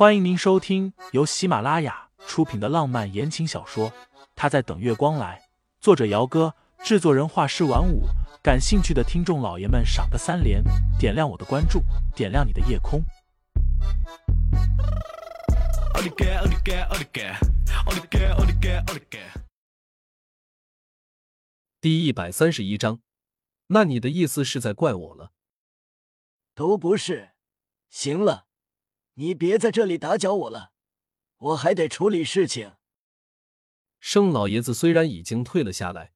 欢迎您收听由喜马拉雅出品的浪漫言情小说《他在等月光来》，作者：姚哥，制作人：画师晚舞。感兴趣的听众老爷们，赏个三连，点亮我的关注，点亮你的夜空。第一百三十一章，那你的意思是在怪我了？都不是。行了。你别在这里打搅我了，我还得处理事情。盛老爷子虽然已经退了下来，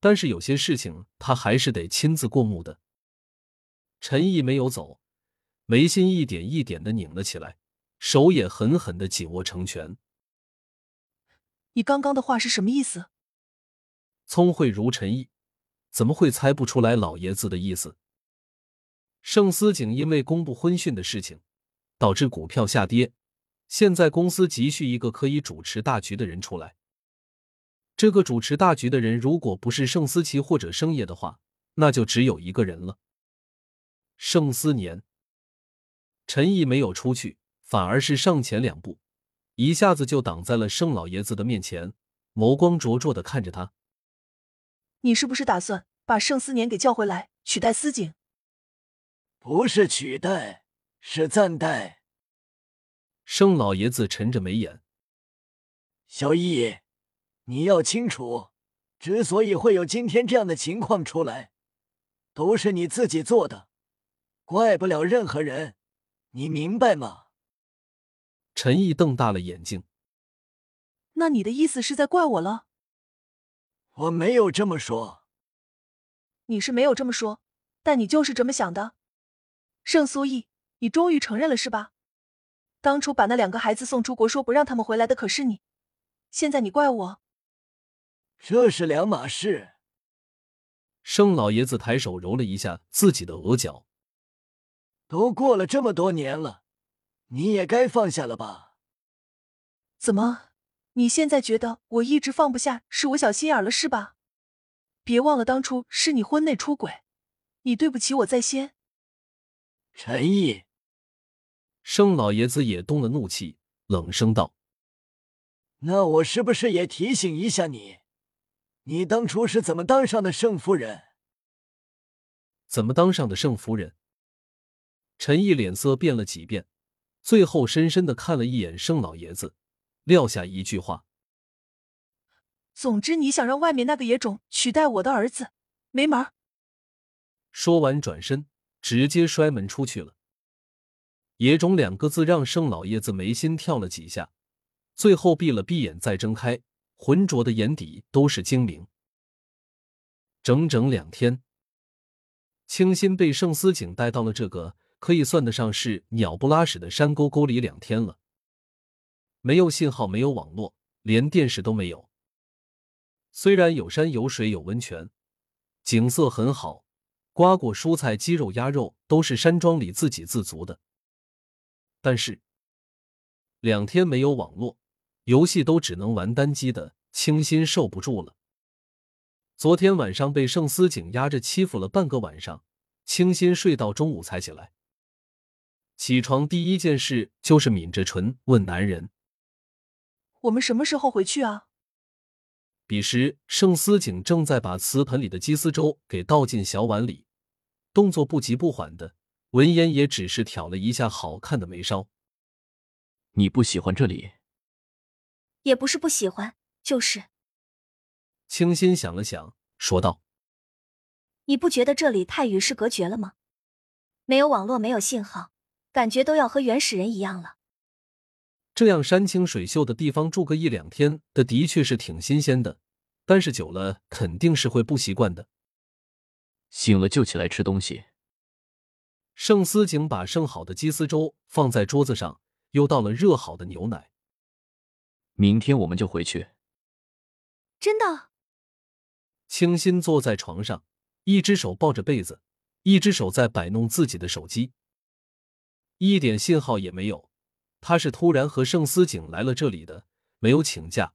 但是有些事情他还是得亲自过目的。陈毅没有走，眉心一点一点的拧了起来，手也狠狠的紧握成拳。你刚刚的话是什么意思？聪慧如陈毅，怎么会猜不出来老爷子的意思？盛思景因为公布婚讯的事情。导致股票下跌，现在公司急需一个可以主持大局的人出来。这个主持大局的人，如果不是盛思琪或者盛业的话，那就只有一个人了。盛思年。陈毅没有出去，反而是上前两步，一下子就挡在了盛老爷子的面前，眸光灼灼的看着他：“你是不是打算把盛思年给叫回来取代思景？”“不是取代。”是暂代。盛老爷子沉着眉眼。小易，你要清楚，之所以会有今天这样的情况出来，都是你自己做的，怪不了任何人，你明白吗？陈毅瞪大了眼睛。那你的意思是在怪我了？我没有这么说。你是没有这么说，但你就是这么想的，盛苏毅。你终于承认了是吧？当初把那两个孩子送出国，说不让他们回来的可是你，现在你怪我，这是两码事。盛老爷子抬手揉了一下自己的额角，都过了这么多年了，你也该放下了吧？怎么，你现在觉得我一直放不下，是我小心眼了是吧？别忘了当初是你婚内出轨，你对不起我在先。陈毅。盛老爷子也动了怒气，冷声道：“那我是不是也提醒一下你，你当初是怎么当上的盛夫人？怎么当上的盛夫人？”陈毅脸色变了几变，最后深深的看了一眼盛老爷子，撂下一句话：“总之，你想让外面那个野种取代我的儿子，没门儿。”说完，转身直接摔门出去了。野种两个字让盛老爷子眉心跳了几下，最后闭了闭眼，再睁开，浑浊的眼底都是精明。整整两天，清新被盛思景带到了这个可以算得上是鸟不拉屎的山沟沟里两天了，没有信号，没有网络，连电视都没有。虽然有山有水有温泉，景色很好，瓜果蔬菜鸡肉鸭肉都是山庄里自给自足的。但是，两天没有网络，游戏都只能玩单机的清新受不住了。昨天晚上被盛思景压着欺负了半个晚上，清新睡到中午才起来。起床第一件事就是抿着唇问男人：“我们什么时候回去啊？”彼时，盛思景正在把瓷盆里的鸡丝粥给倒进小碗里，动作不急不缓的。闻言也只是挑了一下好看的眉梢。你不喜欢这里？也不是不喜欢，就是。清新想了想，说道：“你不觉得这里太与世隔绝了吗？没有网络，没有信号，感觉都要和原始人一样了。这样山清水秀的地方住个一两天的，的确是挺新鲜的，但是久了肯定是会不习惯的。醒了就起来吃东西。”盛思景把盛好的鸡丝粥放在桌子上，又倒了热好的牛奶。明天我们就回去。真的？清新坐在床上，一只手抱着被子，一只手在摆弄自己的手机，一点信号也没有。他是突然和盛思景来了这里的，没有请假，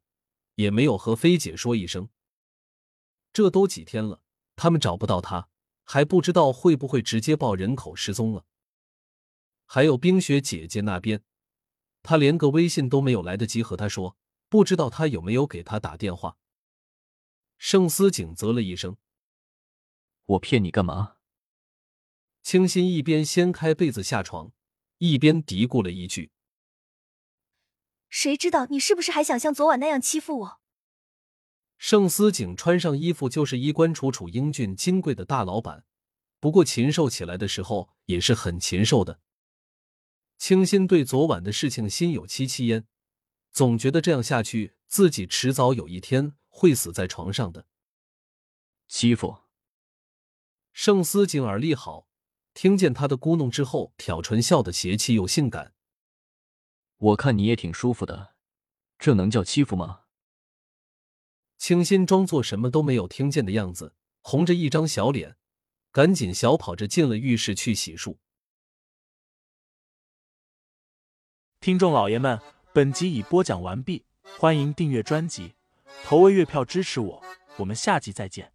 也没有和菲姐说一声。这都几天了，他们找不到他。还不知道会不会直接报人口失踪了。还有冰雪姐姐那边，他连个微信都没有来得及和他说，不知道他有没有给他打电话。盛思景啧了一声：“我骗你干嘛？”清新一边掀开被子下床，一边嘀咕了一句：“谁知道你是不是还想像昨晚那样欺负我？”盛思景穿上衣服就是衣冠楚楚、英俊金贵的大老板，不过禽兽起来的时候也是很禽兽的。清新对昨晚的事情心有戚戚焉，总觉得这样下去，自己迟早有一天会死在床上的。欺负盛思景耳力好，听见他的咕哝之后，挑唇笑得邪气又性感。我看你也挺舒服的，这能叫欺负吗？清新装作什么都没有听见的样子，红着一张小脸，赶紧小跑着进了浴室去洗漱。听众老爷们，本集已播讲完毕，欢迎订阅专辑，投喂月票支持我，我们下集再见。